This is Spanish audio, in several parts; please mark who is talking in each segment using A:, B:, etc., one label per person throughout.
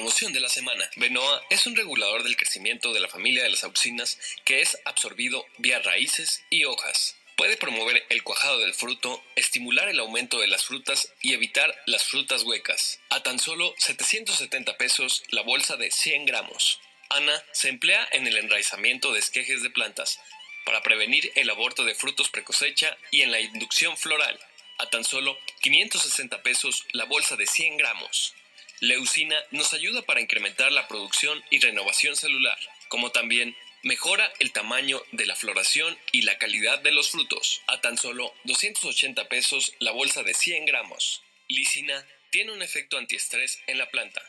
A: promoción de la semana. Benoa es un regulador del crecimiento de la familia de las auxinas que es absorbido vía raíces y hojas. Puede promover el cuajado del fruto, estimular el aumento de las frutas y evitar las frutas huecas. A tan solo 770 pesos la bolsa de 100 gramos. Ana se emplea en el enraizamiento de esquejes de plantas para prevenir el aborto de frutos precosecha y en la inducción floral. A tan solo 560 pesos la bolsa de 100 gramos. Leucina nos ayuda para incrementar la producción y renovación celular, como también Mejora el tamaño de la floración y la calidad de los frutos. A tan solo 280 pesos la bolsa de 100 gramos. Lisina tiene un efecto antiestrés en la planta,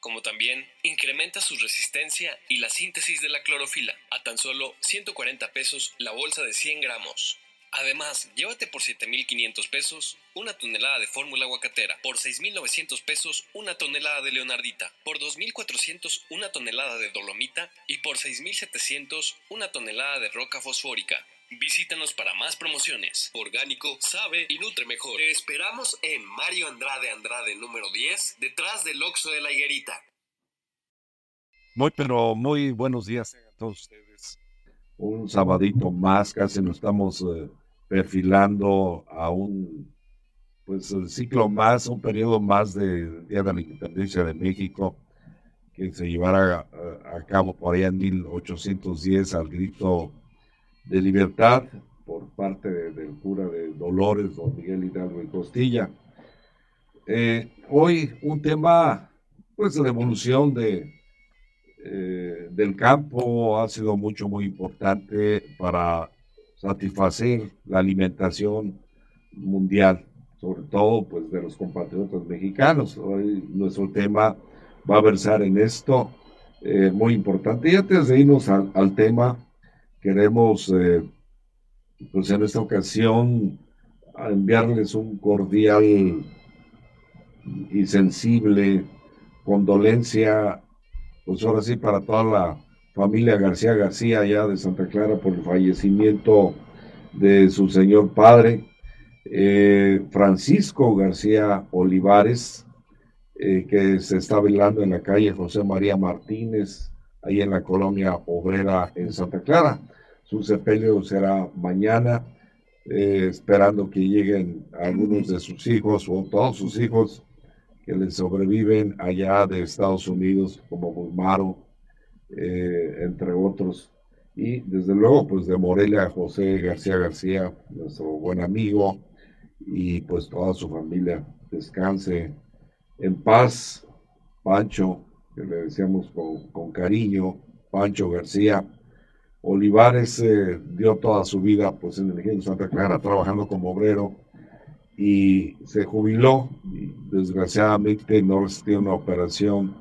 A: como también incrementa su resistencia y la síntesis de la clorofila. A tan solo 140 pesos la bolsa de 100 gramos. Además, llévate por 7.500 pesos una tonelada de fórmula aguacatera, por 6.900 pesos una tonelada de leonardita, por 2.400 una tonelada de dolomita y por 6.700 una tonelada de roca fosfórica. Visítanos para más promociones. Orgánico, sabe y nutre mejor. Te esperamos en Mario Andrade Andrade número 10, detrás del Oxo de la Higuerita.
B: Muy, pero muy buenos días a todos ustedes. Un sabadito más, casi nos estamos eh, perfilando a un pues el ciclo más, un periodo más de Día de la Independencia de México, que se llevará a, a, cabo por allá en 1810 al grito de libertad por parte de, del cura de Dolores, don Miguel Hidalgo y Costilla. Eh, hoy un tema, pues la evolución de, eh, del campo ha sido mucho, muy importante para satisfacer la alimentación mundial sobre todo pues de los compatriotas mexicanos. Hoy nuestro tema va a versar en esto, eh, muy importante. Y antes de irnos al, al tema, queremos eh, pues en esta ocasión enviarles un cordial y sensible condolencia, pues ahora sí, para toda la familia García García allá de Santa Clara por el fallecimiento de su señor padre, eh, Francisco García Olivares, eh, que se está velando en la calle José María Martínez, ahí en la colonia obrera en Santa Clara. Su sepelio será mañana, eh, esperando que lleguen algunos de sus hijos o todos sus hijos que le sobreviven allá de Estados Unidos, como Bulmaro, entre otros. Y desde luego, pues de Morelia, José García García, nuestro buen amigo, y pues toda su familia descanse en paz. Pancho, que le decíamos con, con cariño, Pancho García. Olivares eh, dio toda su vida pues en el ingenio Santa Clara trabajando como obrero y se jubiló y desgraciadamente no resistió una operación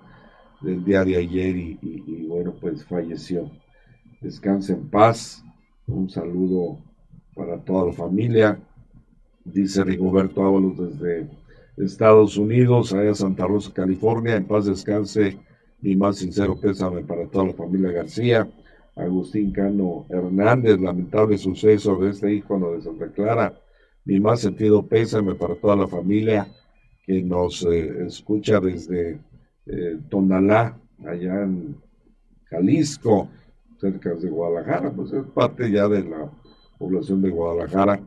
B: del día de ayer y, bueno pues falleció. Descanse en paz. Un saludo para toda la familia dice Rigoberto Ábalos desde Estados Unidos, allá Santa Rosa, California. En paz descanse, mi más sincero pésame para toda la familia García. Agustín Cano Hernández, lamentable suceso de este ícono de Santa Clara. Mi más sentido pésame para toda la familia que nos eh, escucha desde eh, Tonalá, allá en Jalisco, cerca de Guadalajara, pues es parte ya de la población de Guadalajara.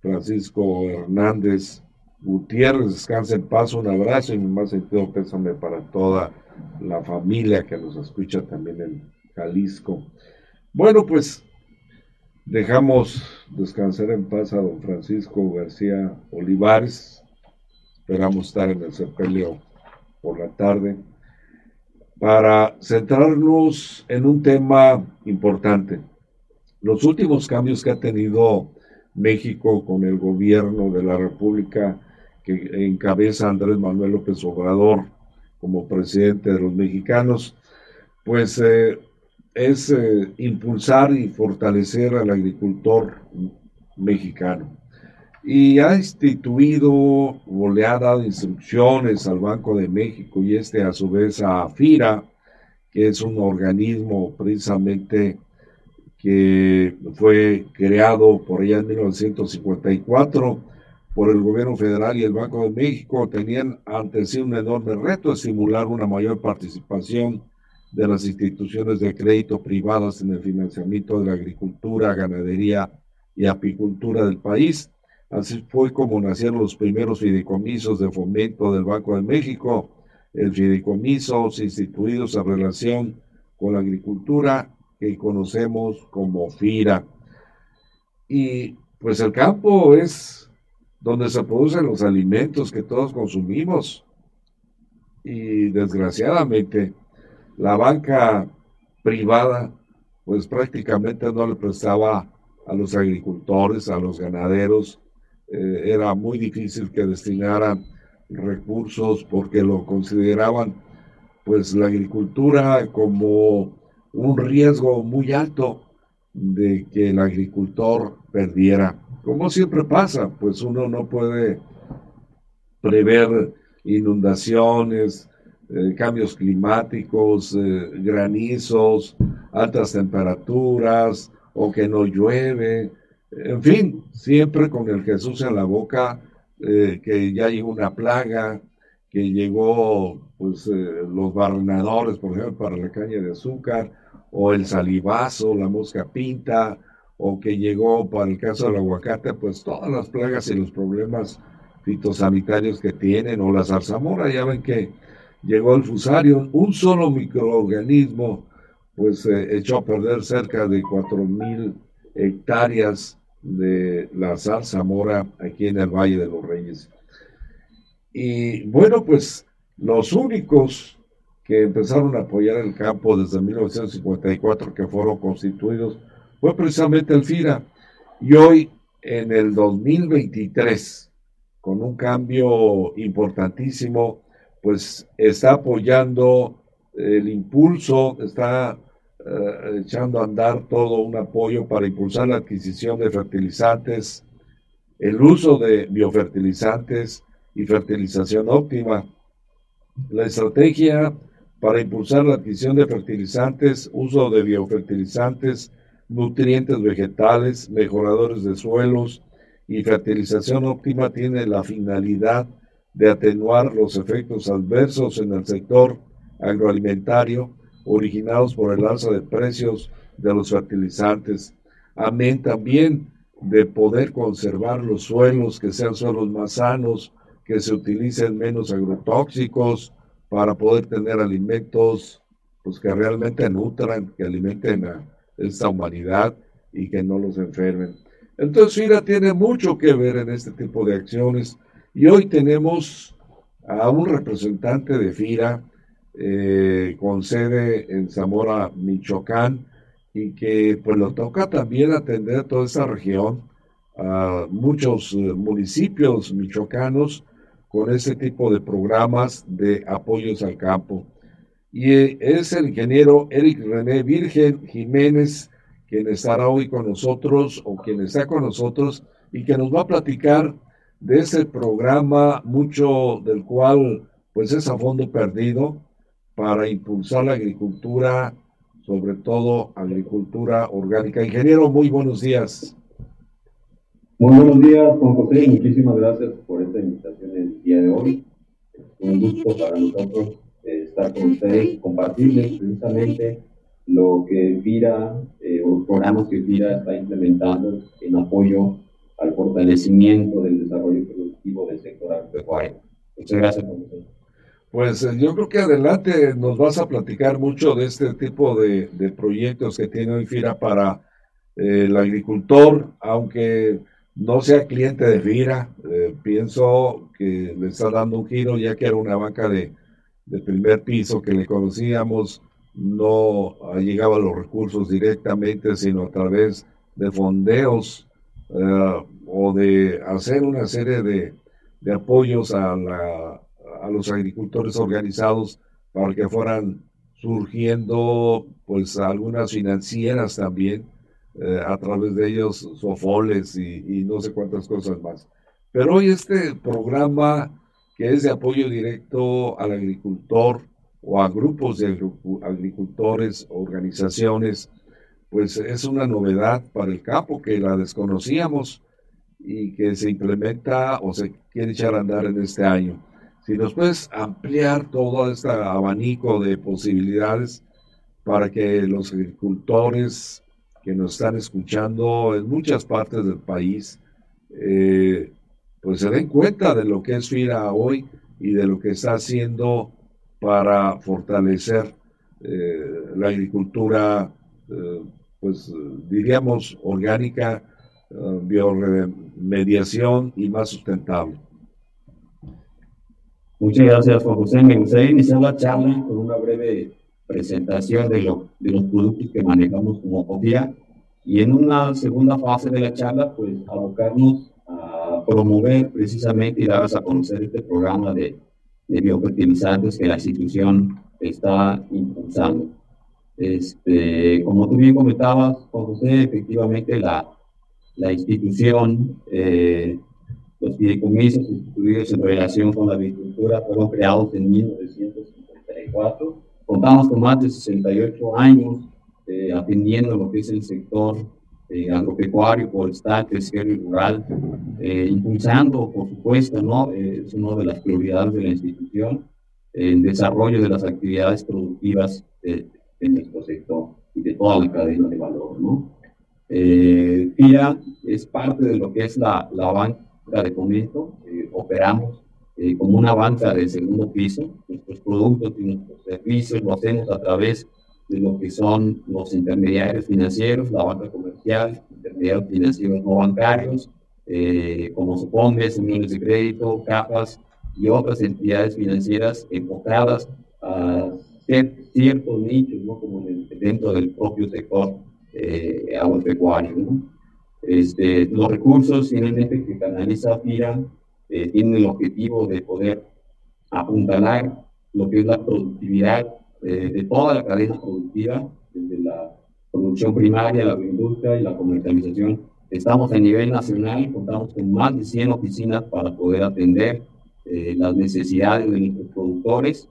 B: Francisco Hernández Gutiérrez, descansa en paz, un abrazo y mi más sentido pésame para toda la familia que nos escucha también en Jalisco. Bueno, pues Dejamos descansar en paz a don Francisco García Olivares. Esperamos estar en el sepelio por la tarde para centrarnos en un tema importante. Los últimos cambios que ha tenido México con el gobierno de la República que encabeza Andrés Manuel López Obrador como presidente de los mexicanos, pues eh, es eh, impulsar y fortalecer al agricultor mexicano. Y ha instituido o le ha dado instrucciones al Banco de México y este a su vez a FIRA, que es un organismo precisamente que fue creado por allá en 1954 por el gobierno federal y el Banco de México, tenían ante sí un enorme reto, estimular una mayor participación de las instituciones de crédito privadas en el financiamiento de la agricultura, ganadería y apicultura del país. Así fue como nacieron los primeros fideicomisos de fomento del Banco de México, el fideicomisos instituidos en relación con la agricultura que conocemos como FIRA. Y pues el campo es donde se producen los alimentos que todos consumimos. Y desgraciadamente, la banca privada, pues prácticamente no le prestaba a los agricultores, a los ganaderos. Eh, era muy difícil que destinaran recursos porque lo consideraban, pues, la agricultura como un riesgo muy alto de que el agricultor perdiera. Como siempre pasa, pues uno no puede prever inundaciones, eh, cambios climáticos, eh, granizos, altas temperaturas o que no llueve. En fin, siempre con el Jesús en la boca, eh, que ya llegó una plaga, que llegó pues los barrenadores, por ejemplo, para la caña de azúcar, o el salivazo, la mosca pinta, o que llegó para el caso del aguacate, pues todas las plagas y los problemas fitosanitarios que tienen, o la zarzamora, ya ven que llegó el fusario, un solo microorganismo, pues eh, echó a perder cerca de 4.000 hectáreas de la zarzamora aquí en el Valle de los Reyes. Y bueno, pues los únicos que empezaron a apoyar el campo desde 1954, que fueron constituidos, fue precisamente el FIRA. Y hoy, en el 2023, con un cambio importantísimo, pues está apoyando el impulso, está eh, echando a andar todo un apoyo para impulsar la adquisición de fertilizantes, el uso de biofertilizantes y fertilización óptima. La estrategia para impulsar la adquisición de fertilizantes, uso de biofertilizantes, nutrientes vegetales, mejoradores de suelos y fertilización óptima tiene la finalidad de atenuar los efectos adversos en el sector agroalimentario originados por el alza de precios de los fertilizantes. Amén también de poder conservar los suelos, que sean suelos más sanos, que se utilicen menos agrotóxicos para poder tener alimentos pues, que realmente nutran, que alimenten a esta humanidad y que no los enfermen. Entonces, FIRA tiene mucho que ver en este tipo de acciones y hoy tenemos a un representante de FIRA eh, con sede en Zamora, Michoacán, y que pues lo toca también atender toda esta región, a muchos eh, municipios michoacanos con ese tipo de programas de apoyos al campo. Y eh, es el ingeniero Eric René Virgen Jiménez, quien estará hoy con nosotros o quien está con nosotros y que nos va a platicar de ese programa, mucho del cual pues es a fondo perdido para impulsar la agricultura, sobre todo agricultura orgánica. Ingeniero, muy buenos días.
C: Muy buenos días, Juan José, muchísimas gracias por esta invitación el día de hoy. Es un gusto para nosotros estar con ustedes y compartirles precisamente lo que FIRA, eh, o los programas que FIRA está implementando en apoyo al fortalecimiento del desarrollo productivo del sector agropecuario. Muchas gracias.
B: Pues eh, yo creo que adelante nos vas a platicar mucho de este tipo de, proyectos que tiene hoy FIRA para el agricultor, aunque no sea cliente de FIRA, eh, pienso que le está dando un giro, ya que era una banca de, primer piso que le conocíamos, no llegaba los recursos directamente, sino a través de fondeos eh, o de hacer una serie de, apoyos a, a los agricultores organizados para que fueran surgiendo pues algunas financieras también eh, a través de ellos sofoles y, no sé cuántas cosas más. Pero hoy este programa que es de apoyo directo al agricultor o a grupos de agricultores, organizaciones, pues es una novedad para el campo que la desconocíamos y que se implementa o se quiere echar a andar en este año. Si nos puedes ampliar todo este abanico de posibilidades para que los agricultores que nos están escuchando en muchas partes del país, eh, pues se den cuenta de lo que es FIRA hoy y de lo que está haciendo para fortalecer eh, la agricultura, eh, pues diríamos orgánica, bioremediación y más sustentable.
C: Muchas gracias, Juan José. Me gustaría iniciar la charla con una breve presentación de, lo, de los productos que manejamos como COFIA y en una segunda fase de la charla, pues abocarnos a promover precisamente y dar a conocer este programa de, de biofertilizantes que la institución está impulsando. Este, como tú bien comentabas, Juan José, efectivamente la, la institución, eh, los fideicomisos instituidos en relación con la agricultura fueron creados en 1954 Contamos con más de 68 años eh, atendiendo lo que es el sector eh, agropecuario, forestal, terciario y rural, eh, impulsando, por supuesto, ¿no? es una de las prioridades de la institución, el desarrollo de las actividades productivas de, nuestro sector y de toda la cadena de valor. ¿no? FIA es parte de lo que es la, la banca de fomento, operamos eh, como una banca de segundo piso. Nuestros productos y nuestros servicios lo hacemos a través de lo que son los intermediarios financieros, la banca comercial, intermediarios financieros no bancarios, eh, como supongas, miles de crédito, capas y otras entidades financieras enfocadas a ciertos nichos, ¿no? como dentro del propio sector eh, agropecuario. ¿no? Este, los recursos finalmente que canaliza FIRA eh, tiene el objetivo de poder apuntalar lo que es la productividad eh, de toda la cadena productiva, desde la producción primaria, la agroindustria y la comercialización. Estamos a nivel nacional, contamos con más de 100 oficinas para poder atender eh, las necesidades de nuestros productores.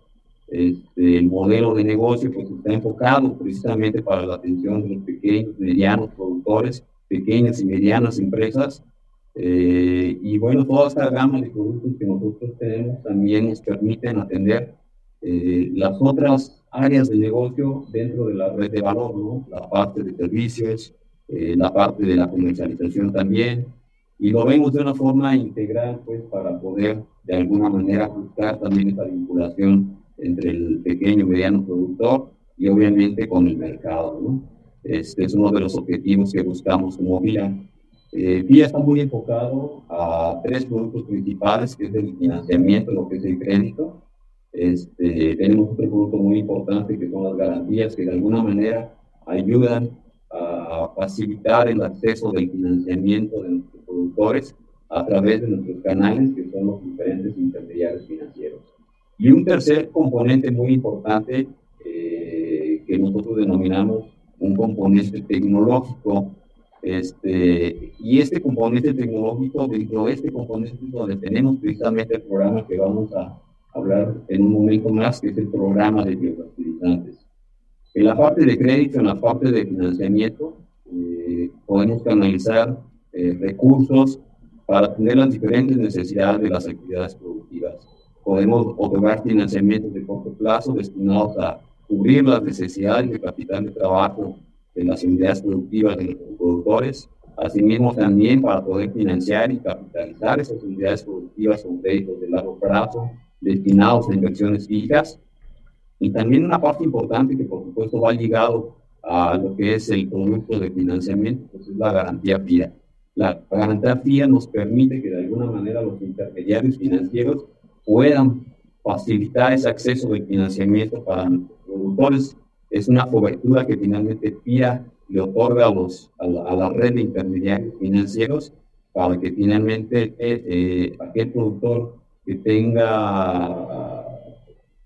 C: Este, el modelo de negocio pues, está enfocado precisamente para la atención de los pequeños, medianos productores, pequeñas y medianas empresas eh, y bueno, toda esta gama de productos que nosotros tenemos también nos permiten atender eh, las otras áreas de negocio dentro de la red de valor, ¿no? La parte de servicios, eh, la parte de la comercialización también. Y lo vemos de una forma integral, pues, para poder de alguna manera buscar también esta vinculación entre el pequeño y mediano productor y obviamente con el mercado, ¿no? Este es uno de los objetivos que buscamos como VIA eh, VIA está muy enfocado a tres productos principales, que es el financiamiento, lo que es el crédito. Este, tenemos otro producto muy importante que son las garantías, que de alguna manera ayudan a facilitar el acceso del financiamiento de nuestros productores a través de nuestros canales, que son los diferentes intermediarios financieros. Y un tercer componente muy importante eh, que nosotros denominamos un componente tecnológico, este, y este componente tecnológico, dentro de este componente donde tenemos precisamente el programa que vamos a hablar en un momento más, que es el programa de biofertilizantes. En la parte de crédito, en la parte de financiamiento, eh, podemos canalizar eh, recursos para atender las diferentes necesidades de las actividades productivas. Podemos otorgar financiamientos de corto plazo destinados a cubrir las necesidades de capital de trabajo de las unidades productivas de los productores, asimismo también para poder financiar y capitalizar esas unidades productivas con créditos de largo plazo destinados a inversiones fijas. Y también una parte importante que por supuesto va ligado a lo que es el producto de financiamiento, pues es la garantía FIA. La garantía FIA nos permite que de alguna manera los intermediarios financieros puedan facilitar ese acceso de financiamiento para productores. Es una cobertura que finalmente FIA le otorga a, los, a, la, red de intermediarios financieros para que finalmente eh, eh, aquel productor que tenga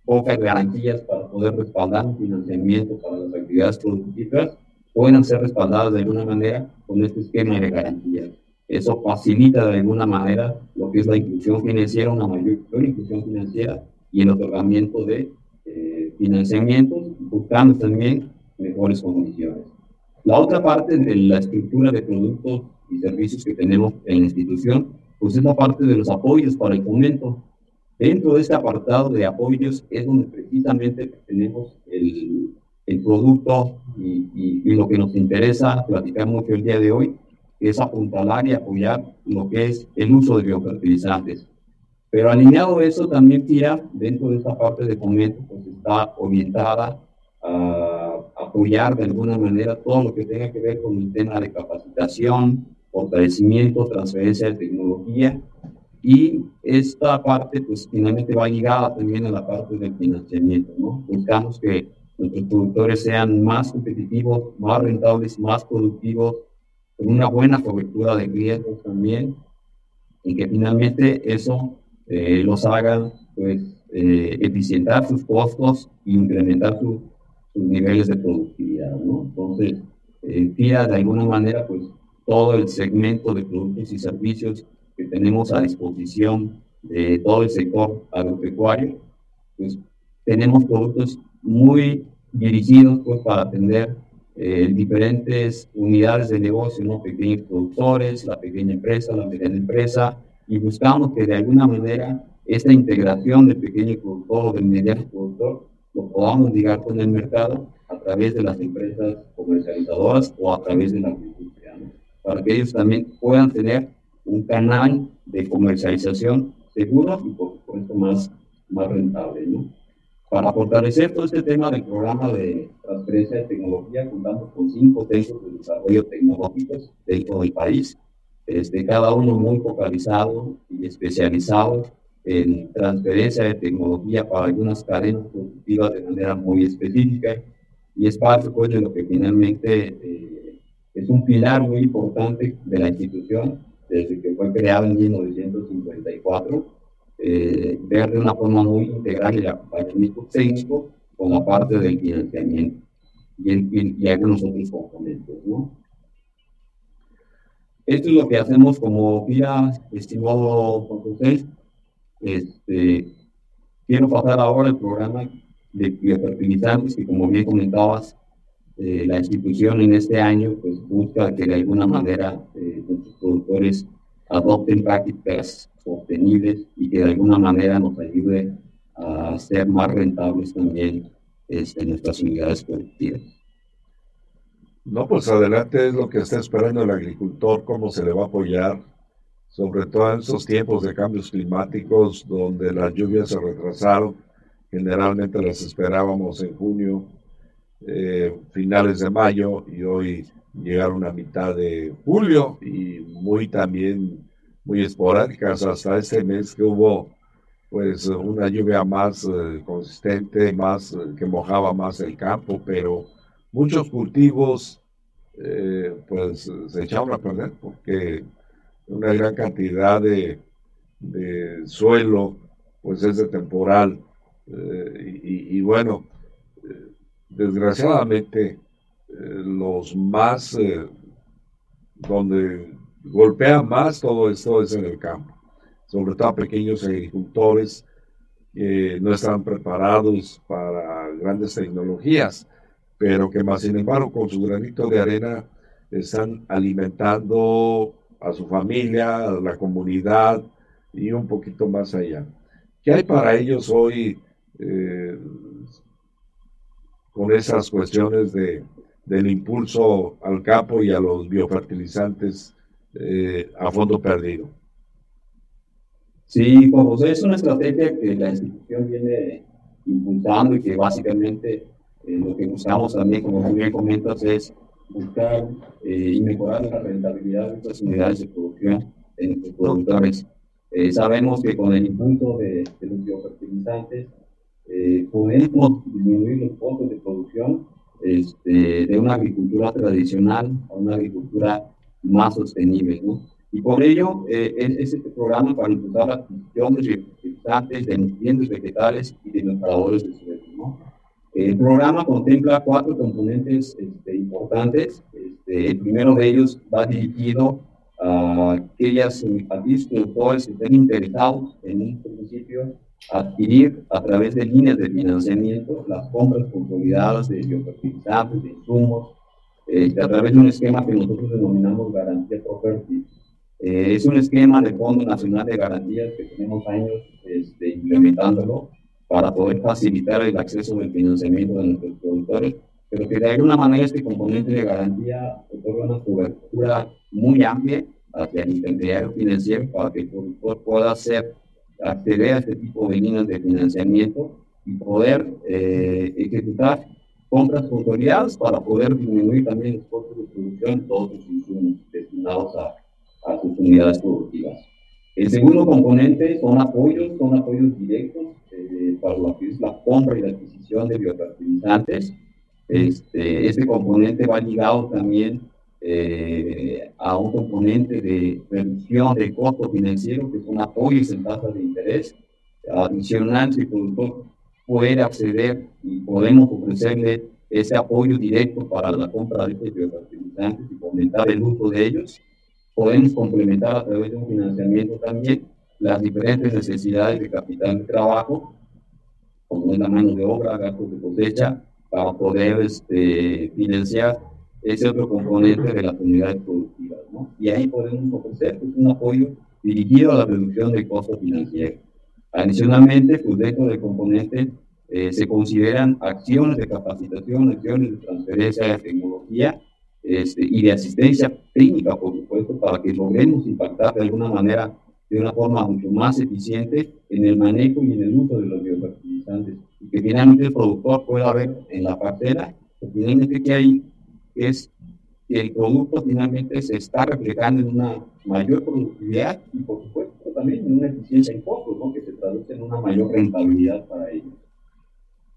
C: pocas garantías para poder respaldar un financiamiento para las actividades productivas puedan ser respaldadas de alguna manera con este esquema de garantías. Eso facilita de alguna manera lo que es la inclusión financiera, una mayor inclusión financiera y el otorgamiento de eh, financiamientos, buscando también mejores condiciones. La otra parte de la estructura de productos y servicios que tenemos en la institución, pues es la parte de los apoyos para el fomento. Dentro de este apartado de apoyos es donde precisamente tenemos el, el producto y, y, lo que nos interesa platicar mucho el día de hoy, que es apuntalar y apoyar lo que es el uso de biofertilizantes. Pero alineado eso, también FIA, dentro de esta parte de fomento, pues está orientada a apoyar de alguna manera todo lo que tenga que ver con el tema de capacitación, fortalecimiento, transferencia de tecnología y esta parte, pues finalmente va ligada también a la parte del financiamiento, ¿no? Buscamos que nuestros productores sean más competitivos, más rentables, más productivos, con una buena cobertura de riesgos también, y que finalmente eso eh, los haga, pues, eh, eficientar sus costos e incrementar sus niveles de productividad, ¿no? Entonces, eh, de alguna manera, pues, todo el segmento de productos y servicios que tenemos a disposición de todo el sector agropecuario, pues tenemos productos muy dirigidos pues, para atender eh, diferentes unidades de negocio, ¿no? pequeños productores, la pequeña empresa, la mediana empresa, y buscamos que de alguna manera esta integración del pequeño productor o del mediano productor lo podamos ligar con el mercado a través de las empresas comercializadoras o a través de la industria, para que ellos también puedan tener un canal de comercialización seguro y por supuesto más, más rentable. ¿no? Para fortalecer todo este tema del programa de transferencia de tecnología, contamos con cinco centros de desarrollo tecnológicos dentro del país, este, cada uno muy focalizado y especializado en transferencia de tecnología para algunas cadenas productivas de manera muy específica y es parte pues, de lo que finalmente eh, es un pilar muy importante de la institución desde que fue creado en 1954, eh, ver de una forma muy integral el acompañamiento técnico la parte del financiamiento y, el, y algunos otros componentes. ¿no? Esto es lo que hacemos como guía, estimado José. Este, quiero pasar ahora el programa de biofertilizantes que, como bien comentabas, eh, la institución en este año pues, busca que de alguna manera eh, nuestros productores adopten prácticas sostenibles y que de alguna manera nos ayude a ser más rentables también este, en nuestras unidades productivas.
B: No, pues adelante es lo que está esperando el agricultor, cómo se le va a apoyar, sobre todo en esos tiempos de cambios climáticos donde las lluvias se retrasaron, generalmente las esperábamos en junio, eh, finales de mayo y hoy llegaron a mitad de julio y muy también muy esporádicas. Hasta este mes que hubo pues una lluvia más eh, consistente, más eh, que mojaba más el campo, pero muchos cultivos pues se echaron a perder porque una gran cantidad de, de suelo pues es de temporal y, y, bueno desgraciadamente, eh, los más, eh, donde golpea más todo esto es en el campo, sobre todo pequeños agricultores que no están preparados para grandes tecnologías, pero que más sin embargo con su granito de arena están alimentando a su familia, a la comunidad y un poquito más allá. ¿Qué hay para ellos hoy? Eh, con esas cuestiones de, del impulso al campo y a los biofertilizantes eh, a fondo perdido.
C: Sí, José, es una estrategia que la institución viene impulsando y que básicamente Eh, lo que buscamos también, como bien comentas, es buscar eh, y mejorar la rentabilidad de estas unidades de producción en nuestros productores. Eh, sabemos que con el impulso de, los biofertilizantes podemos disminuir los costos de producción este, de una agricultura tradicional a una agricultura más sostenible. ¿no? Y por ello es este programa para impulsar la adquisición de biofertilizantes, de nutrientes vegetales y de mejoradores de suelo. ¿no? El programa contempla cuatro componentes este, importantes. Este, el primero de ellos va dirigido a aquellas, aquellos productores que estén interesados en un principio adquirir a través de líneas de financiamiento las compras consolidadas de biofertilizantes, de insumos, este, a través de un esquema que nosotros denominamos garantía property. Eh, es un esquema de Fondo Nacional de Garantías que tenemos años este, implementándolo para poder facilitar el acceso del financiamiento de nuestros productores, pero que de alguna manera este componente de garantía otorga una cobertura muy amplia hacia el intermediario financiero para que el productor pueda hacer, acceder a este tipo de líneas de financiamiento y poder eh, ejecutar compras consolidadas para poder disminuir también los costos de producción de todos los insumos destinados a, a sus unidades productivas. El segundo componente son apoyos, son apoyos directos para lo que es la compra y la adquisición de biofertilizantes. Este, este componente va ligado también eh, a un componente de reducción de costo financiero, que son apoyos en tasas de interés. Adicional, si el productor puede acceder y podemos ofrecerle ese apoyo directo para la compra de estos biofertilizantes y fomentar el uso de ellos podemos complementar a través de un financiamiento también las diferentes necesidades de capital de trabajo, es la mano de obra, gastos de cosecha, para poder este, financiar ese otro componente de las unidades productivas. ¿no? Y ahí podemos ofrecer pues, un apoyo dirigido a la reducción de costos financieros. Adicionalmente, pues dentro del componente eh, se consideran acciones de capacitación, acciones de transferencia de tecnología este, y de asistencia técnica, por supuesto, para que logremos impactar de alguna manera, de una forma mucho más eficiente en el manejo y en el uso de los biofertilizantes. Y que finalmente el productor pueda ver en la parcela, que finalmente que hay es que el producto finalmente se está reflejando en una mayor productividad y por supuesto también en una eficiencia en costos, ¿no? que se traduce en una mayor rentabilidad para ellos.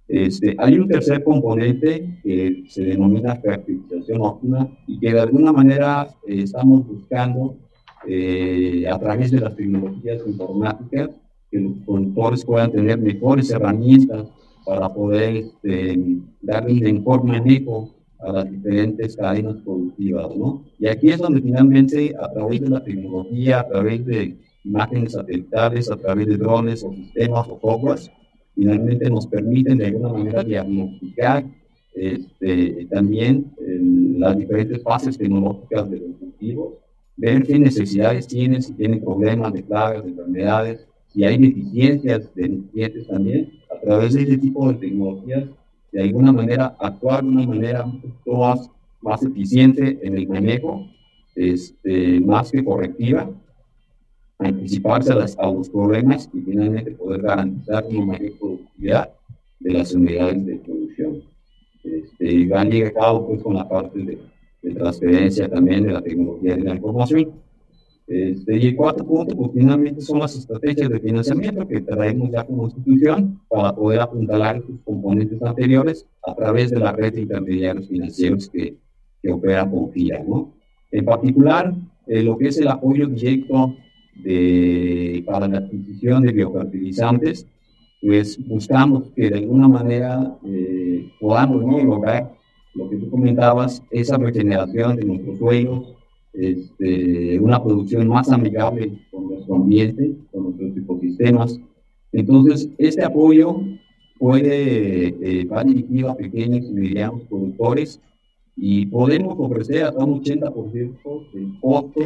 C: Este, hay un tercer componente que se denomina fertilización óptima y que de alguna manera eh, estamos buscando eh, a través de las tecnologías informáticas que los productores puedan tener mejores herramientas para poder este, darle mejor manejo a las diferentes cadenas productivas. ¿no? Y aquí es donde finalmente a través de la tecnología, a través de imágenes satelitales, a través de drones o sistemas o softwares, finalmente nos permiten de alguna manera diagnosticar este, también las diferentes fases tecnológicas de los cultivos, ver qué necesidades tienen, si tienen problemas de plagas, de enfermedades, si hay deficiencias de nutrientes también, a través de ese tipo de tecnologías, de alguna manera actuar de una manera más, más eficiente en el manejo, este, más que correctiva, anticiparse a, los problemas y finalmente poder garantizar una mayor productividad de las unidades de producción. Este, y van ligados pues con la parte de, transferencia también de la tecnología de la información. Este, y el cuarto punto, pues finalmente son las estrategias de financiamiento que traemos ya como institución para poder apuntalar sus componentes anteriores a través de la red de intermediarios financieros que, que opera con FIA. ¿no? En particular, eh, lo que es el apoyo directo de, para la adquisición de biofertilizantes, pues buscamos que de alguna manera eh, podamos lograr lo que tú comentabas, esa regeneración de nuestros suelos, este, una producción más amigable con nuestro ambiente, con nuestros ecosistemas. Entonces, este apoyo puede, eh, va dirigido a pequeños y medianos productores y podemos ofrecer hasta un 80% del costo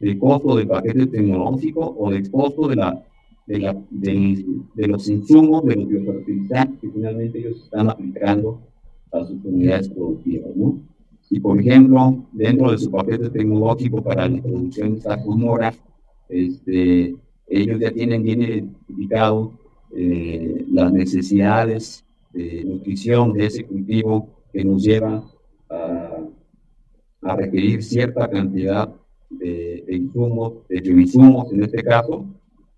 C: de costo del paquete tecnológico o de costo de, la, de, la, de, los insumos, de los biofertilizantes que finalmente ellos están aplicando a sus unidades productivas. ¿no? Si, por ejemplo, dentro de su paquete tecnológico para la producción de sacos mora, este, ellos ya tienen bien identificado eh, las necesidades de nutrición de ese cultivo que nos lleva a, a requerir cierta cantidad de, insumos, de bioinsumos en este caso,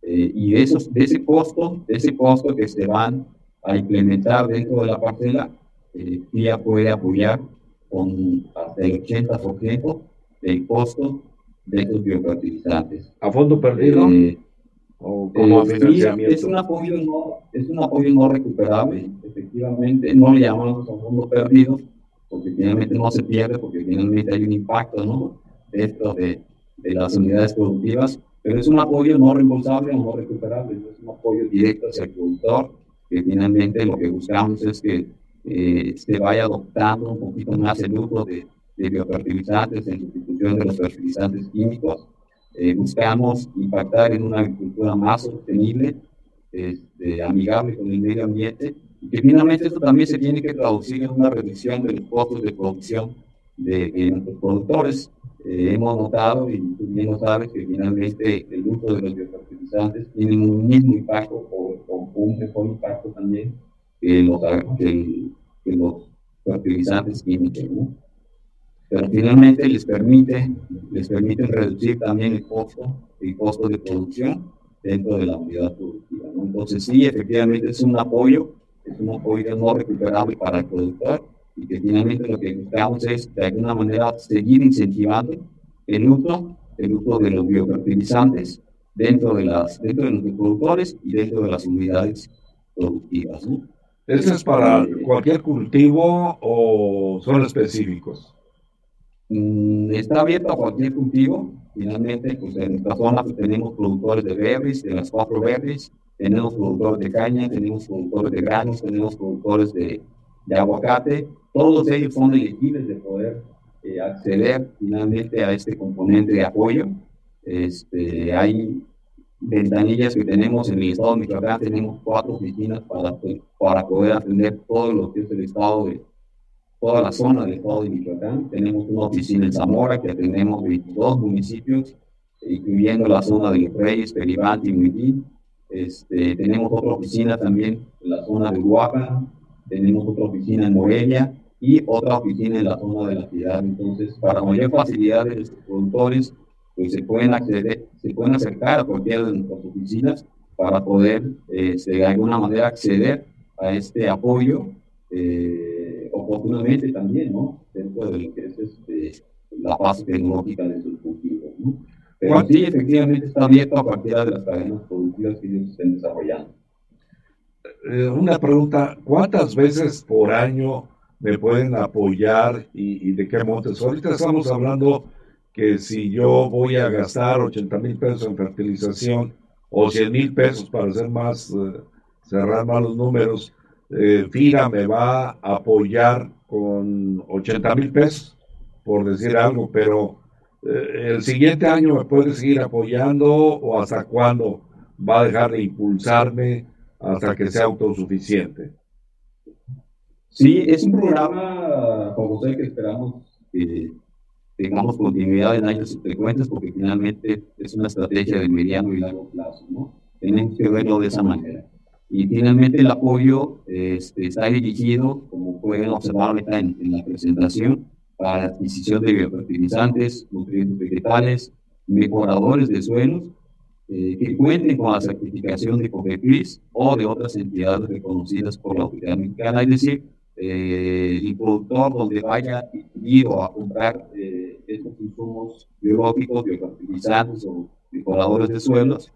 C: eh, y de, esos, de ese costo, de ese costo que se van a implementar dentro de la parcela, eh, puede apoyar con hasta el 80% del costo de esos biofertilizantes.
B: ¿A fondo perdido? Eh,
C: ¿O como eh, es, un apoyo no, es un apoyo no recuperable, efectivamente, no le llamamos a fondo perdido, porque finalmente no se pierde, porque finalmente hay un impacto ¿no? dentro de, de las unidades productivas, pero es un apoyo no reembolsable o no recuperable, es un apoyo directo hacia el productor, que finalmente lo que buscamos es que eh, se vaya adoptando un poquito más el uso de, de biofertilizantes en sustitución de los fertilizantes químicos. Eh, buscamos impactar en una agricultura más sostenible, este, amigable con el medio ambiente, y que finalmente esto también se tiene que traducir en una reducción de los costos de producción de, nuestros productores. Eh, hemos notado, y tú bien lo sabes, que finalmente el uso de los biofertilizantes tiene un mismo impacto o, un mejor impacto también que los, los fertilizantes químicos. Pero finalmente les permite, les permite reducir también el costo, el costo de producción dentro de la unidad productiva. Entonces sí, efectivamente es un apoyo, es un apoyo no recuperable para el productor, y que finalmente lo que buscamos es de alguna manera seguir incentivando el uso, el uso de los biofertilizantes dentro de, las, dentro de los productores y dentro de las unidades productivas. ¿no?
B: ¿Eso es para cualquier cultivo o son específicos?
C: Mm, está abierto a cualquier cultivo. Finalmente, pues en nuestra zona pues, tenemos productores de berries, de las cuatro berries, tenemos productores de caña, tenemos productores de granos, tenemos productores de, de aguacate todos ellos son elegibles de poder eh, acceder finalmente a este componente de apoyo. Este, hay ventanillas que tenemos en el estado de Michoacán, tenemos cuatro oficinas para, para poder atender todo lo que es el estado de toda la zona del estado de Michoacán. Tenemos una oficina en Zamora que atendemos 22 municipios, incluyendo la zona de Los Reyes, Peribante y Muitín. Este, tenemos otra oficina también en la zona de Huaca, tenemos otra oficina en Morelia, y otra oficina en la zona de la ciudad. Entonces, para mayor facilidad de los productores, pues se pueden acceder, se pueden acercar a cualquiera de nuestras oficinas para poder, este, de alguna manera, acceder a este apoyo eh, oportunamente también, ¿no? Dentro de lo que es este, la base tecnológica de sus cultivos, ¿no? Pero sí, efectivamente está abierto a cualquiera de las cadenas productivas que ellos estén desarrollando.
B: Eh, una pregunta, ¿cuántas veces por año me pueden apoyar y, de qué montes. Ahorita estamos hablando que si yo voy a gastar 80 mil pesos en fertilización o 100 mil pesos para hacer más, eh, cerrar más los números, eh, FIRA me va a apoyar con 80 mil pesos, por decir algo, pero eh, el siguiente año me puede seguir apoyando o hasta cuándo va a dejar de impulsarme hasta que sea autosuficiente.
C: Sí, es un programa, como sé, que esperamos que tengamos continuidad en años subsecuentes, porque finalmente es una estrategia de mediano y largo plazo, ¿no? Tenemos que verlo de esa manera. Y finalmente el apoyo este, está dirigido, como pueden observar ahorita en, la presentación, para la adquisición de biofertilizantes, nutrientes vegetales, mejoradores de suelos, eh, que cuenten con la certificación de COFEPRIS o de otras entidades reconocidas por la autoridad mexicana, es decir, eh, el productor donde vaya ido a comprar eh, estos insumos biológicos, biofertilizantes o mejoradores de suelos,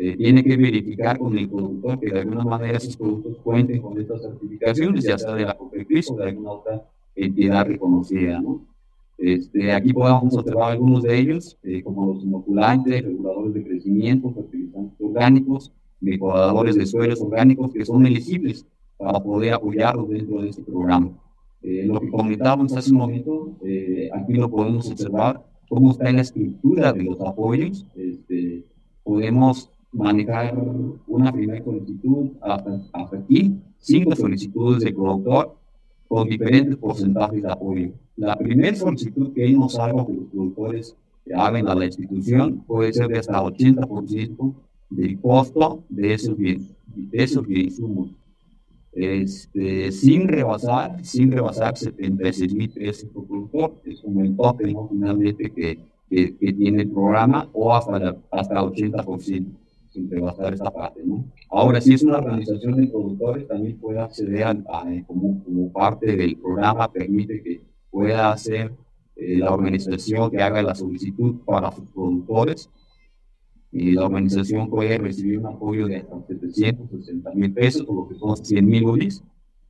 C: eh, tiene que verificar con el productor que de alguna manera esos productos cuenten con estas certificaciones, ya sea de la COPECRIS o de alguna otra entidad reconocida. ¿no? Este, aquí podemos observar algunos de ellos, eh, como los inoculantes, reguladores de crecimiento, fertilizantes orgánicos, mejoradores de suelos orgánicos que son elegibles para poder apoyarlos dentro de este programa. Eh, lo que comentábamos hace un momento, eh, aquí lo podemos observar, cómo está la estructura de los apoyos. Este, podemos manejar una primera solicitud hasta, aquí, cinco solicitudes de productor con diferentes porcentajes de apoyo. La primera solicitud que nos haga que los productores hagan a la institución puede ser de hasta 80% del costo de esos, de esos insumos. Este, sin rebasar, sin rebasar 76 mil pesos por productor, es un el tope finalmente que, que, tiene el programa, o hasta, hasta 80%, sin rebasar esa parte. ¿no? Ahora, si es una organización de productores, también puede acceder a, como, como, parte del programa, permite que pueda hacer eh, la organización que haga la solicitud para sus productores y la organización puede recibir un apoyo de hasta 760 mil pesos, o lo que son 100 mil UDIs,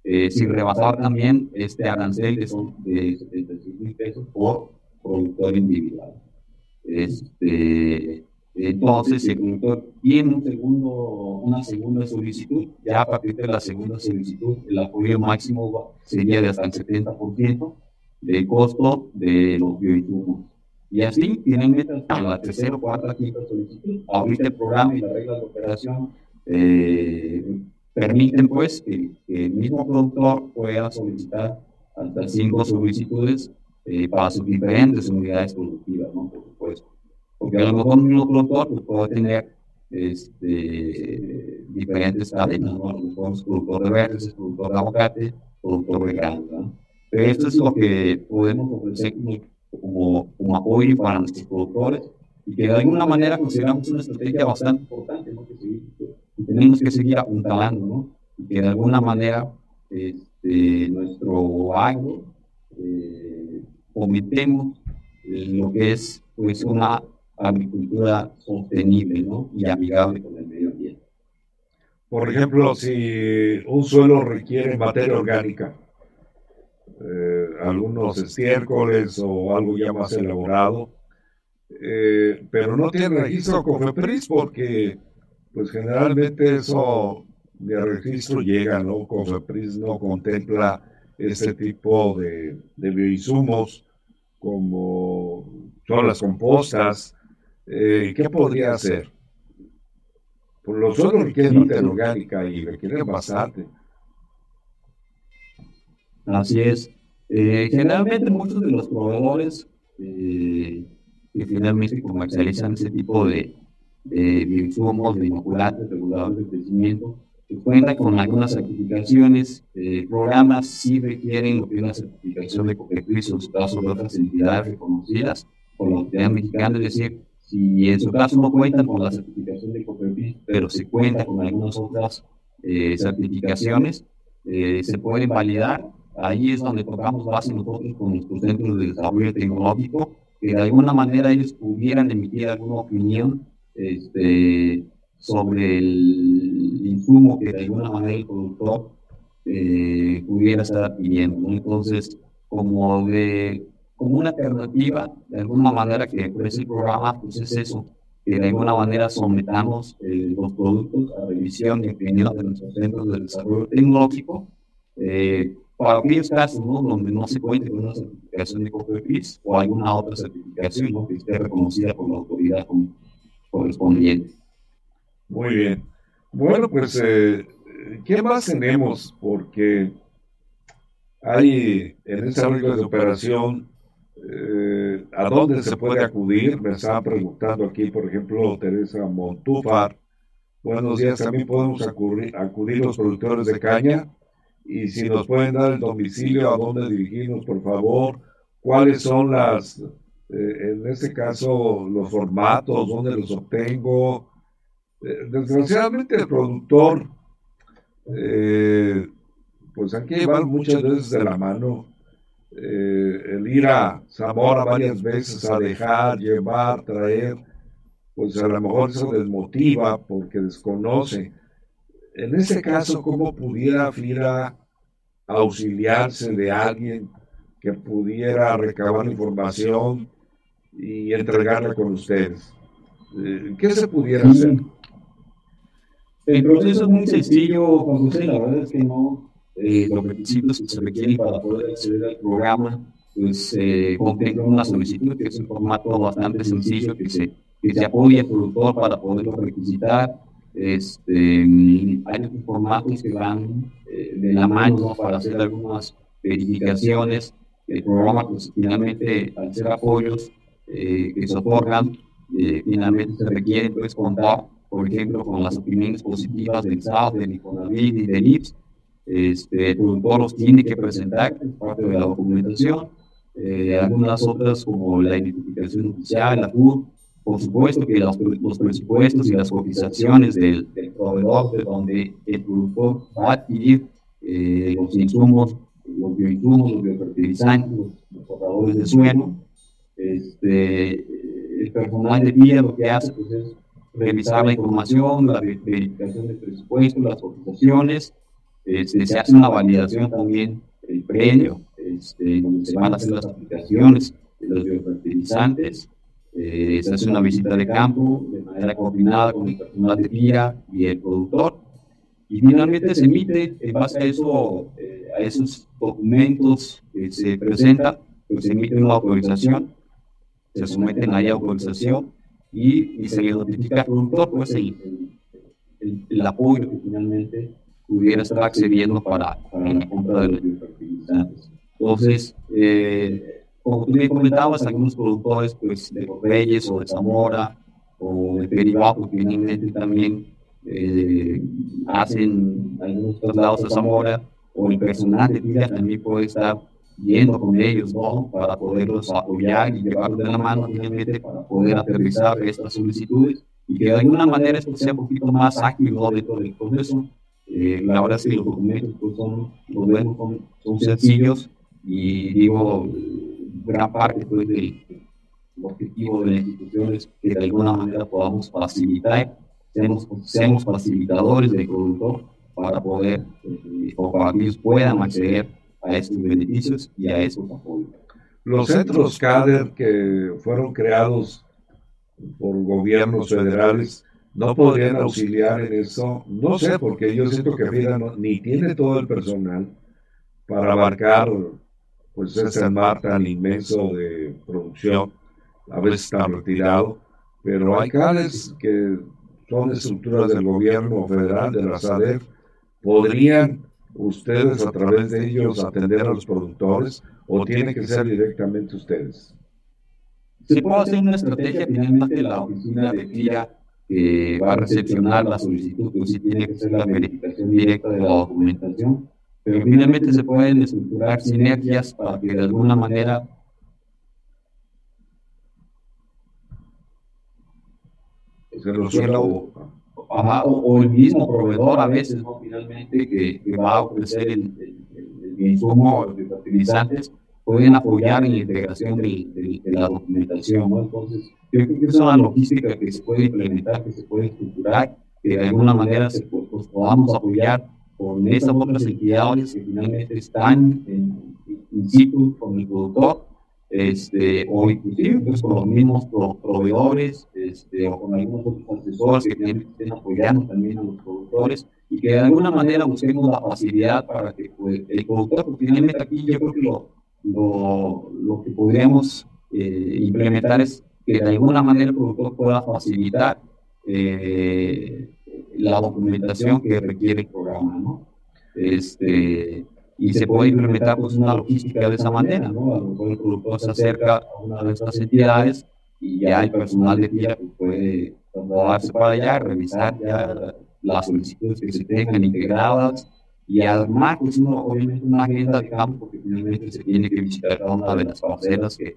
C: eh, sin rebasar también este arancel de, son, de 75 mil pesos por productor individual. Este, entonces, el productor tiene un segundo, una segunda solicitud, ya a partir de la segunda solicitud, el apoyo máximo sería de hasta el 70% del costo de los bioinsumos. Y así tienen metas a la tercera, cuarta, quinta solicitud. Ahorita el programa y las reglas de operación eh, permiten pues que, el mismo productor pueda solicitar hasta cinco solicitudes eh, para sus diferentes unidades productivas, ¿no? Por supuesto. Porque a lo mejor un mismo productor pues, puede tener este, diferentes cadenas, ¿no? A lo mejor es productor de verdes, productor de aguacate, productor de grano, ¿no? Pero esto es lo que podemos ofrecer como, como apoyo para nuestros productores y que de alguna manera consideramos una estrategia bastante importante ¿no? que, tenemos que seguir apuntalando ¿no? y que de alguna manera este, nuestro agro eh, cometemos lo que es pues una agricultura sostenible ¿no? y amigable con el medio ambiente.
B: Por ejemplo, si un suelo requiere materia orgánica, eh, algunos estiércoles o algo ya más elaborado, eh, pero no tiene registro COFEPRIS porque pues generalmente eso de registro llega, ¿no? COFEPRIS no contempla ese tipo de, de bioinsumos como son las compostas. Eh, ¿Qué podría hacer? Por los otros requieren materia orgánica y requieren bastante.
C: Así es. Eh, generalmente muchos de los proveedores eh, que finalmente comercializan ese tipo de, de bioinsumos, de inoculantes, reguladores de crecimiento, cuentan con algunas certificaciones, eh, programas sí requieren una certificación de COPEPRIS o en su caso de otras entidades reconocidas por la autoridad mexicana, es decir, si en su caso no cuentan con la certificación de COPEPRIS, pero se cuenta con algunas otras certificaciones, se pueden validar Ahí es donde tocamos base nosotros con nuestros centros de desarrollo tecnológico, que de alguna manera ellos pudieran emitir alguna opinión este, sobre el insumo que de alguna manera el productor eh, pudiera estar pidiendo. Entonces, como, de, como una alternativa, de alguna manera que ofrece el programa, pues es eso, que de alguna manera sometamos eh, los productos a revisión y opinión de nuestros centros de desarrollo tecnológico. Eh, para aquellos casos ¿no? donde no se cuente con una certificación de COFEPRIS o alguna otra certificación que esté reconocida por la autoridad correspondiente.
B: Muy bien. Bueno, pues, eh, ¿qué más tenemos? Porque hay en esta regla de operación, eh, ¿a dónde se puede acudir? Me estaban preguntando aquí, por ejemplo, Teresa Montúfar. Buenos días, también podemos acudir, acudir los productores de caña y si nos pueden dar el domicilio, a dónde dirigirnos, por favor, cuáles son las, eh, en este caso, los formatos, dónde los obtengo. Eh, desgraciadamente el productor, eh, pues aquí va muchas veces de la mano. el ir a Zamora varias veces a dejar, llevar, traer, pues a lo mejor eso desmotiva porque desconoce en ese caso, ¿cómo pudiera FIRA auxiliarse de alguien que pudiera recabar información y entregarla con ustedes? Eh, ¿Qué se pudiera hacer?
C: El proceso es muy sencillo, Juan José, la verdad es que no, eh, los requisitos que se requieren para poder acceder al programa, pues eh, contempla una solicitud que es un formato bastante sencillo que se, que se apoya al productor para poderlo requisitar este, hay otros formatos que van eh, de la mano para hacer algunas verificaciones. El programa, pues, finalmente, al ser apoyos eh, que se otorgan, eh, finalmente se requiere pues, contar, por ejemplo, con las opiniones positivas del SAT, del Infonavit y del IPS, este, el productor los tiene que presentar, es parte de la documentación. Eh, algunas otras como la identificación oficial, la FUR, por supuesto que los, los presupuestos y las cotizaciones del, proveedor de donde el productor va a adquirir eh, los insumos, los bioinsumos, los biofertilizantes, los, los de suelo. Este, el personal de PIA lo que hace pues, es revisar la información, la verificación del presupuesto, las cotizaciones, este, se hace una validación también del predio, este, donde se van a hacer las aplicaciones de los biofertilizantes, eh, se hace una visita de campo de manera coordinada con el personal de PIA y el productor, y finalmente se emite, en base a eso, eh, a esos documentos que se presentan, pues se emite una autorización, se someten a la autorización y, y, se le notifica al productor pues el, el, el apoyo que finalmente pudiera estar accediendo para, para la compra de los. Entonces, eh, como tú me comentabas, algunos productores pues, de Reyes o de Zamora o de Peribajo finalmente también eh, hacen algunos traslados a Zamora o el personal de Tila también puede estar yendo con ellos ¿no? para poderlos apoyar y llevarlos de la mano finalmente para poder aterrizar estas solicitudes y que de alguna manera esto sea un poquito más ágil ¿no? dentro del proceso eh, la verdad es que los documentos pues, son, los son, son, sencillos y digo, gran parte pues, del objetivo de la institución es que de alguna manera podamos facilitar, seamos, seamos facilitadores del productor para poder, eh, o para que ellos puedan acceder a estos beneficios y a esos apoyos.
B: Los centros CADER que fueron creados por gobiernos federales no podrían auxiliar en eso. No sé, porque yo siento que FIDA ni tiene todo el personal para abarcar pues ese mar tan inmenso de producción, a veces está retirado, pero hay CADES que son estructuras del gobierno federal, de la SADEF, podrían ustedes a través de ellos atender a los productores o tiene que ser directamente ustedes?
C: Se puede hacer una estrategia finalmente la oficina de FIA que va a recepcionar la solicitud, que sí tiene que ser la verificación directa de la documentación, pero finalmente se pueden estructurar sinergias para que de alguna manera se resuelva o, o, el mismo proveedor a veces, ¿no? finalmente, que, va a ofrecer el, el, insumo, los fertilizantes, pueden apoyar en la integración de, de la documentación. ¿no? Entonces, yo creo que es una logística que se puede implementar, que se puede estructurar, que de alguna manera se, pues, podamos apoyar con esas otras entidades que finalmente están en, in situ con el productor, este, o inclusive pues, con los mismos proveedores este, o con algunos otros asesores que estén apoyando también a los productores y que de alguna manera busquemos la facilidad para que pues, el productor, porque finalmente aquí yo creo que lo, lo, lo que podríamos eh, implementar es que de alguna manera el productor pueda facilitar eh, la documentación que requiere el programa, ¿no? Este, y se puede implementar pues, una logística de esa manera, ¿no? A lo mejor el productor se acerca a una de estas entidades y ya el personal de tía pues, puede trasladarse para allá, revisar ya las solicitudes que se tengan integradas y además, pues, obviamente una agenda de campo, porque finalmente se tiene que visitar cada una de las parcelas que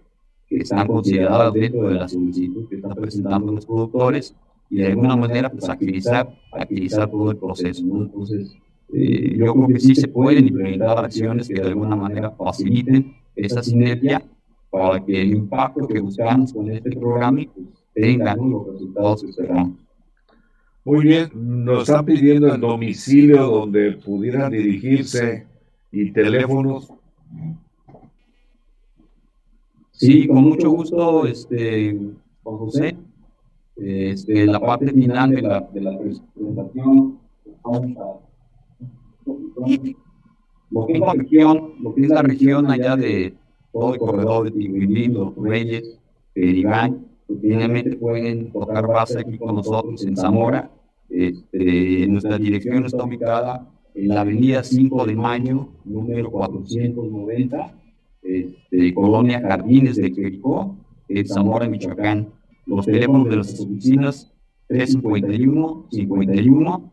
C: que están consideradas dentro de la solicitud que están presentando los productores y de alguna manera pues agilizar, agilizar todo el proceso. Entonces, eh, yo creo que sí se pueden implementar acciones que de alguna manera faciliten esa sinergia para que el impacto que buscamos con este programa pues, tenga los resultados que esperamos.
B: Muy bien, nos están pidiendo el domicilio donde pudieran dirigirse y teléfonos
C: Sí, con mucho gusto, este, José. Este, la parte final de la, de la presentación, lo que es la región, lo que región allá de todo el corredor de Tigrilín, los Reyes, Perigán, pues finalmente pueden tocar base aquí con nosotros en Zamora. Este, nuestra dirección está ubicada en la avenida 5 de mayo, número 490 este, Colonia Jardines de Jericó, en Zamora, Michoacán. Los teléfonos de las oficinas 351 51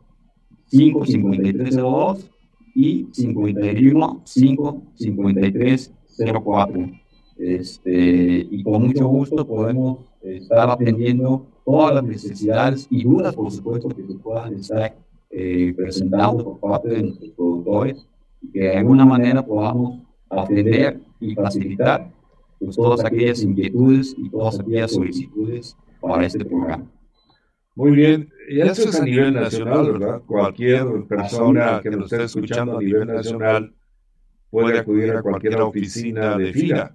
C: 55302 y 51 5 53 04. Este, y con mucho gusto podemos estar atendiendo todas las necesidades y dudas, por supuesto, que se puedan estar eh, presentando por parte de nuestros productores y que de alguna manera podamos atender y facilitar pues, todas aquellas inquietudes y todas aquellas solicitudes para este programa.
B: Muy bien, y eso es a nivel nacional, ¿verdad? Cualquier persona que nos esté escuchando a nivel nacional puede acudir a cualquier oficina de FIRA.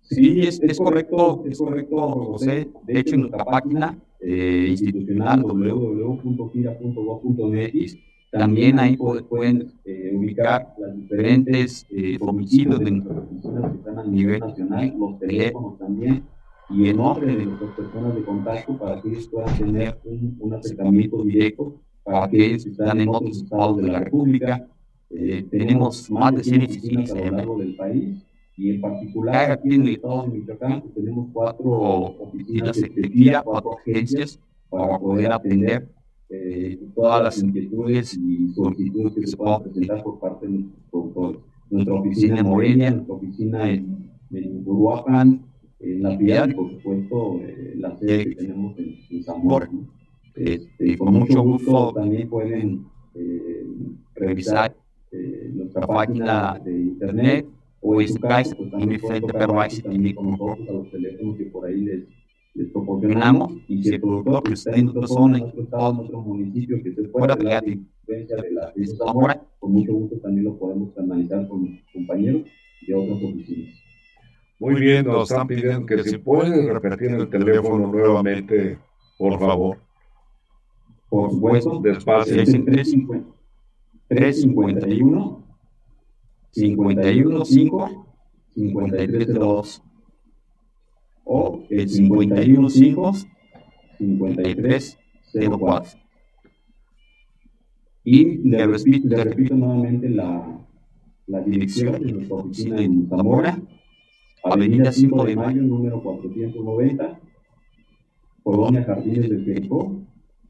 C: Sí, es, es correcto, es correcto, José. De hecho, en nuestra página eh, institucional www.fira.gov.mx también ahí pueden eh, ubicar los diferentes eh, domicilios de nuestras oficinas que están a nivel nacional, los teléfonos también y el nombre de nuestras personas de contacto para que ellos puedan tener un, acercamiento directo para aquellos que están en otros estados de la República. Eh, tenemos más de 100 oficinas a lo largo del país y en particular aquí en el estado de Michoacán pues, tenemos cuatro oficinas de cuatro agencias para poder atender eh, todas las inquietudes y solicitudes que se puedan presentar por parte de. Nuestra oficina en Morelia, nuestra oficina en, en Uruapan, en La Piedad y por supuesto eh, la sede que tenemos en, Zamora. Este, con mucho gusto también pueden eh, revisar eh, nuestra página de internet o en su casa, pues también pueden tocar también con nosotros a los teléfonos que por ahí les, les proporcionamos y si el productor que está en otra zona, en otro estado, en otro municipio que se pueda crear de influencia de la de Zamora, con mucho gusto también lo podemos analizar con nuestros compañeros de otras oficinas.
B: Muy bien, nos están pidiendo que si pueden repetir el teléfono nuevamente, por favor.
C: Por supuesto.
B: Despacio.
C: 351 51 5 5302 o el 51 5 53 04. Y le repito, le repito nuevamente la, la dirección de nuestra oficina en Zamora Avenida 5 de Mayo, número 490, Colonia Jardines del Jericó,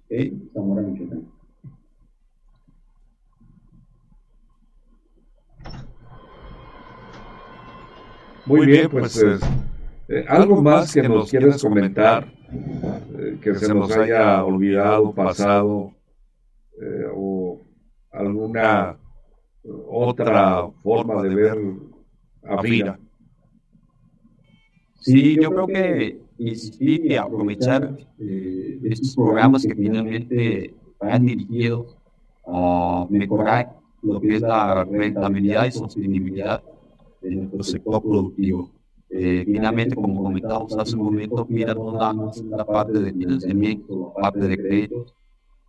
C: en Zamora, Michoacán.
B: Muy bien, pues eh, eh, algo más que nos quieres comentar, eh, que se nos haya olvidado, pasado, o alguna otra forma de ver a vida.
C: Sí, yo creo que insistir y aprovechar eh, estos programas que finalmente han dirigido a mejorar lo que es la rentabilidad y sostenibilidad de nuestro sector productivo. Eh, finalmente, como comentábamos hace un momento, mira no nada más la parte de financiamiento, la parte de créditos,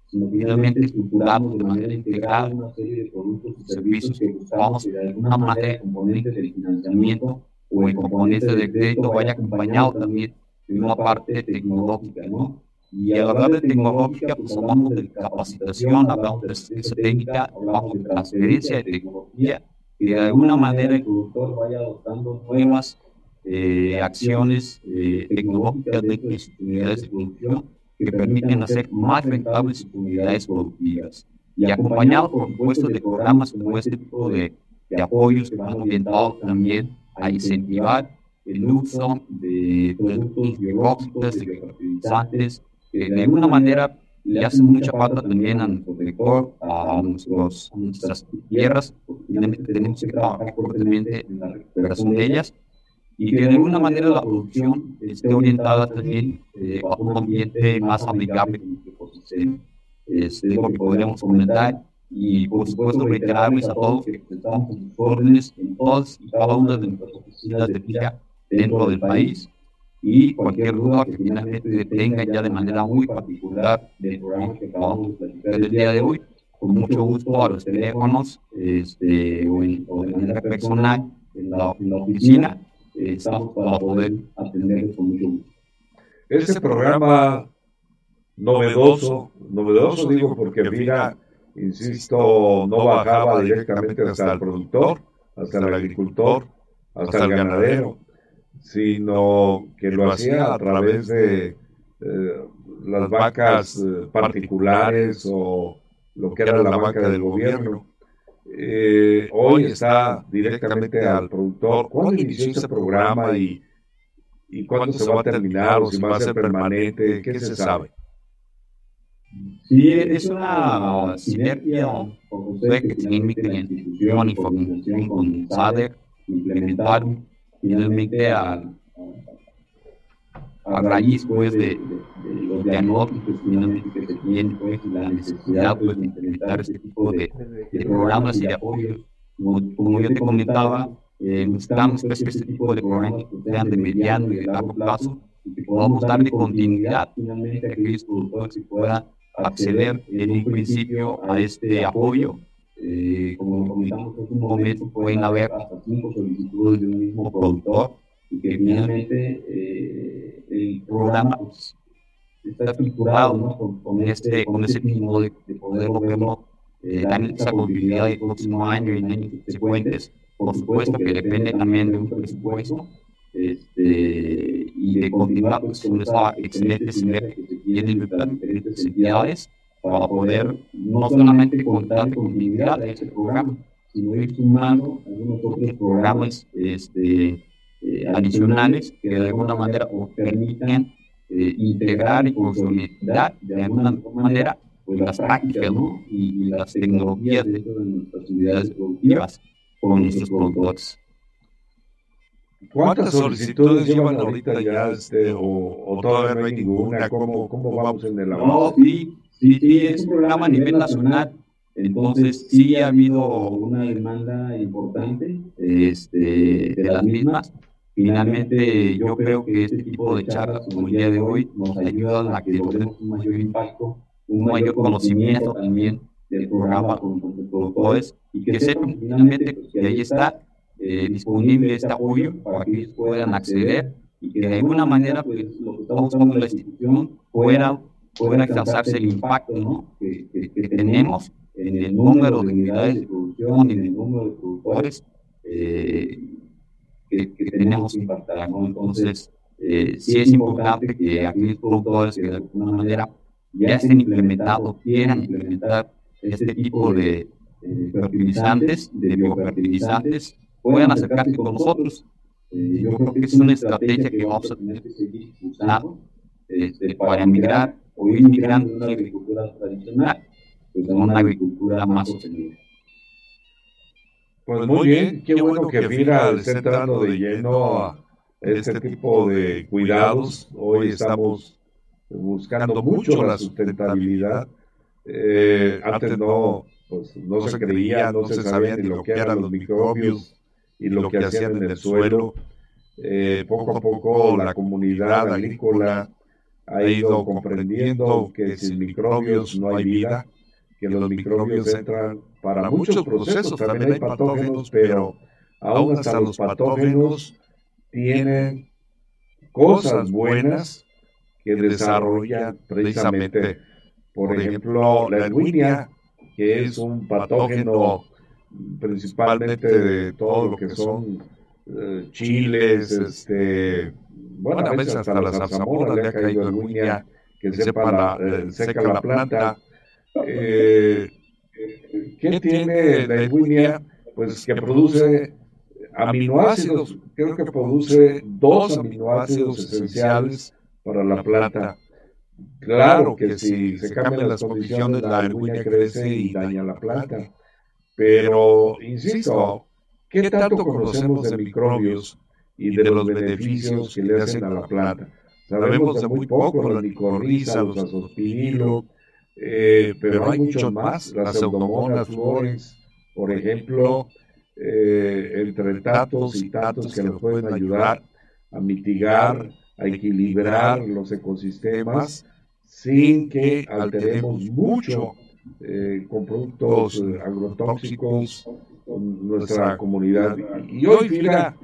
C: sino finalmente estructuramos de manera integral una serie de productos y servicios que buscamos de alguna manera componentes del financiamiento o el componente de crédito vaya acompañado también de una parte tecnológica, ¿no? Y al hablar de tecnológica, pues hablamos de capacitación, hablamos de asistencia técnica, hablamos de transferencia de tecnología, y de alguna manera el productor vaya adoptando nuevas eh, acciones eh, tecnológicas de sus unidades de producción que permiten hacer más rentables sus unidades productivas. Y acompañado, por supuesto, de programas como este tipo de, de apoyos que van orientados también a incentivar el uso de productos biológicos, de fertilizantes, que de alguna manera le hacen mucha falta también a nuestro sector, a, nuestros, nuestras tierras, finalmente tenemos que trabajar fuertemente en la recuperación de ellas y que de alguna manera la producción esté orientada también eh, a un ambiente más amigable con nuestro ecosistema. Es lo que podríamos comentar y por supuesto reiterarles a todos que sus órdenes en todas y cada una de nuestras oficinas de FIA dentro del país. y cualquier duda que finalmente tenga ya de manera muy particular del programa que acabamos de platicar el día de hoy, con mucho gusto a los teléfonos este, o, de manera personal en la, oficina, eh, estamos para poder atenderles con mucho gusto.
B: Este programa novedoso, novedoso digo porque mira insisto, no bajaba directamente hasta el productor, hasta el agricultor, hasta el ganadero, sino que lo hacía a través de eh, las vacas eh, particulares o lo que era la vaca del gobierno. Eh, hoy está directamente al productor. ¿Cuándo inició este programa y, y cuándo se va a terminar o si va a ser permanente? ¿Qué se sabe?
C: Sí, es una sinergia con que tiene la institución y con SADER, implementaron finalmente a, a raíz pues, de, los diagnósticos que se tienen pues, la necesidad pues, de implementar este tipo de, programas y de apoyo. Como, yo te comentaba, eh, necesitamos pues, este tipo de programas que sean de mediano y de largo plazo y que podamos darle continuidad finalmente a aquellos productores que puedan acceder en un principio a este apoyo. Eh, como comentamos en un momento, pueden haber hasta cinco solicitudes de un mismo productor y que finalmente eh, el programa pues, está estructurado ¿no? con, este, con ese tipo de, de poderlo verlo, eh, dar esa continuidad el próximo año y en años subsecuentes. Por supuesto que depende también de un presupuesto este, y de continuar pues, con esa excelente sinergia que se tiene las diferentes entidades para poder no solamente contar con continuidad de ese programa, sino ir sumando algunos otros programas este, eh, adicionales que de alguna manera permitan eh, integrar y consolidar de alguna manera pues, las prácticas y, las tecnologías de nuestras unidades productivas con nuestros productores.
B: ¿Cuántas solicitudes llevan ahorita ya, este, o, o, todavía no hay ninguna? ¿Cómo, cómo vamos en el
C: No, sí, sí, sí, es un programa a nivel nacional. Entonces, sí ha habido una demanda importante este, de las mismas. Finalmente, yo creo que este tipo de charlas como el día de hoy nos ayudan a que logremos un mayor impacto, un mayor conocimiento también del programa con productores y que sepan finalmente que ahí está eh, disponible este apoyo para que ellos puedan acceder y que de alguna manera pues, lo que estamos buscando la institución pueda, pueda alcanzarse el impacto ¿no? que, que, tenemos en el número de unidades de producción, en el número de productores eh, que, tenemos que impactar. Entonces, eh, sí es importante que aquellos productores que de alguna manera ya estén implementados, quieran implementar este tipo de fertilizantes, de biofertilizantes, puedan acercarse con nosotros. Eh, yo creo que es una estrategia que vamos a tener que seguir usando este, para migrar o ir migrando de una agricultura tradicional pues, a una agricultura más sostenible.
B: Pues muy bien, qué bueno que FIRA está entrando de lleno a este tipo de cuidados. Hoy estamos buscando mucho la sustentabilidad. Eh, antes no, pues, no se creía, no se sabía ni lo que eran los microbios y lo que hacían en el suelo. Eh, poco a poco la comunidad agrícola ha ido comprendiendo que sin microbios no hay vida, que los microbios entran para muchos procesos, también hay patógenos, pero aún hasta los patógenos tienen cosas buenas que desarrollan precisamente, por ejemplo, la erwinia, que es un patógeno principalmente de todo lo que son eh, chiles, este, bueno, a veces hasta la zarzamora le ha caído alguna que sepa la, eh, seca la planta. Eh, ¿Qué tiene la erwinia? Pues que produce aminoácidos, creo que produce dos aminoácidos esenciales para la planta. Claro que si se cambian las condiciones, la erwinia crece y daña la planta. Pero, insisto, ¿qué tanto conocemos de microbios y de los beneficios que le hacen a la planta? Sabemos de muy poco, la micorriza, los azospirilo, eh, pero hay muchos más, las pseudomonas, flores, por ejemplo, eh, entre tatos y tatos que nos pueden ayudar a mitigar, a equilibrar los ecosistemas sin que alteremos mucho eh, con productos eh, agrotóxicos con nuestra comunidad. Y hoy FIRA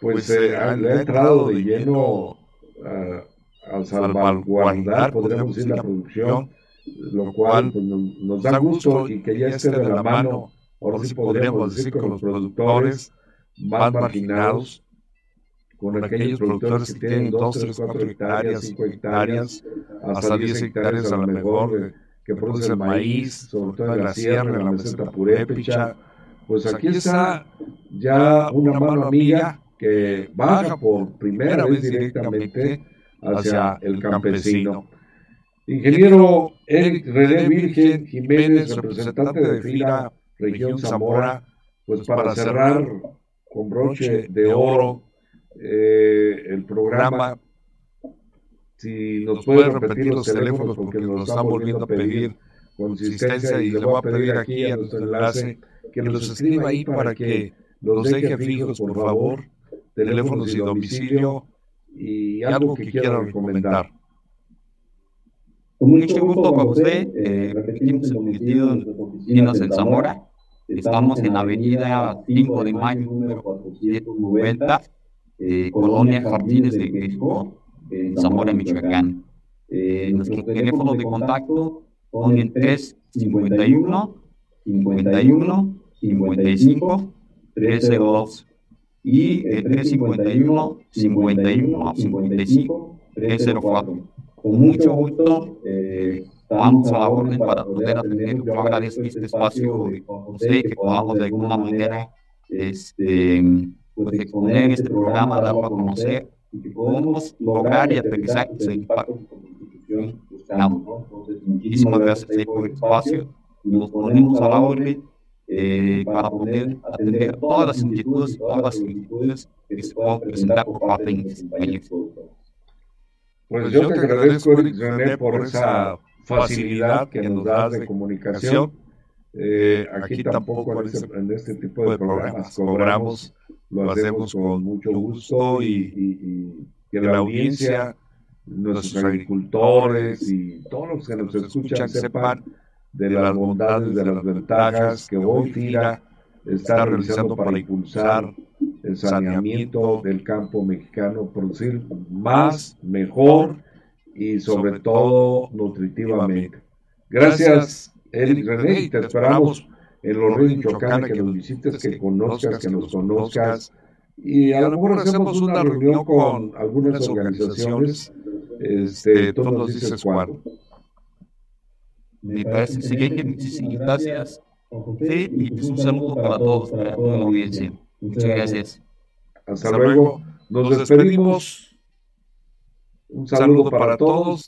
B: pues eh, le ha entrado de lleno a, salvaguardar, podríamos decir, la producción, lo cual pues, nos, da gusto y que ya esté de la mano, ahora sí podríamos decir, con los productores más marginados, con aquellos productores que tienen 2, 3, 4 hectáreas, 5 hectáreas, hasta 10 hectáreas a lo mejor que produce maíz, sobre todo en la sierra, en la meseta purépecha. Pues aquí está ya una mano amiga que baja por primera vez directamente hacia el campesino. Ingeniero Eric René Virgen Jiménez, representante de FIRA Región Zamora, pues para cerrar con broche de oro eh, el programa, si nos puede repetir los teléfonos porque nos están volviendo a pedir consistencia y le voy a pedir aquí a nuestro enlace que nos escriba ahí para que nos deje fijos, por favor, teléfonos y domicilio y algo que quiera recomendar.
C: Con mucho gusto para usted, eh, repetimos el nuestras oficinas en Zamora. Estamos en la avenida 5 de mayo, número 490, eh, Colonia Jardines de México, en Zamora, Michoacán. Eh, nuestros teléfonos de contacto son el 351 51 55 302 y el 351 51 55 304. Con mucho gusto eh, estamos a la orden para poder atender. Yo agradezco este espacio José, que podamos de alguna manera este, pues, exponer este programa, darlo a conocer y que podamos lograr y aterrizar el impacto que buscamos. ¿no? Entonces, muchísimas gracias por el espacio y nos ponemos a la orden eh, para poder atender todas las inquietudes todas las solicitudes que se puedan presentar por parte de nuestros compañeros
B: pues yo te agradezco, René, por esa facilidad que nos das de comunicación. Eh, aquí tampoco en este tipo de programas cobramos, lo hacemos con mucho gusto y, que la audiencia, nuestros agricultores y todos los que nos escuchan sepan de las bondades, de las ventajas que hoy FIRA está realizando para impulsar el saneamiento del campo mexicano, producir más, mejor y sobre todo nutritivamente. Gracias, Eric René, y te esperamos en los ríos Michoacán, que nos visites, que conozcas, que nos conozcas. Y a lo mejor hacemos una reunión con algunas organizaciones. Este, tú nos dices cuándo.
C: Me parece excelente, muchísimas gracias. Sí, y un saludo para todos, para toda la audiencia. Muchas gracias.
B: Hasta luego. Nos despedimos. Un saludo para todos.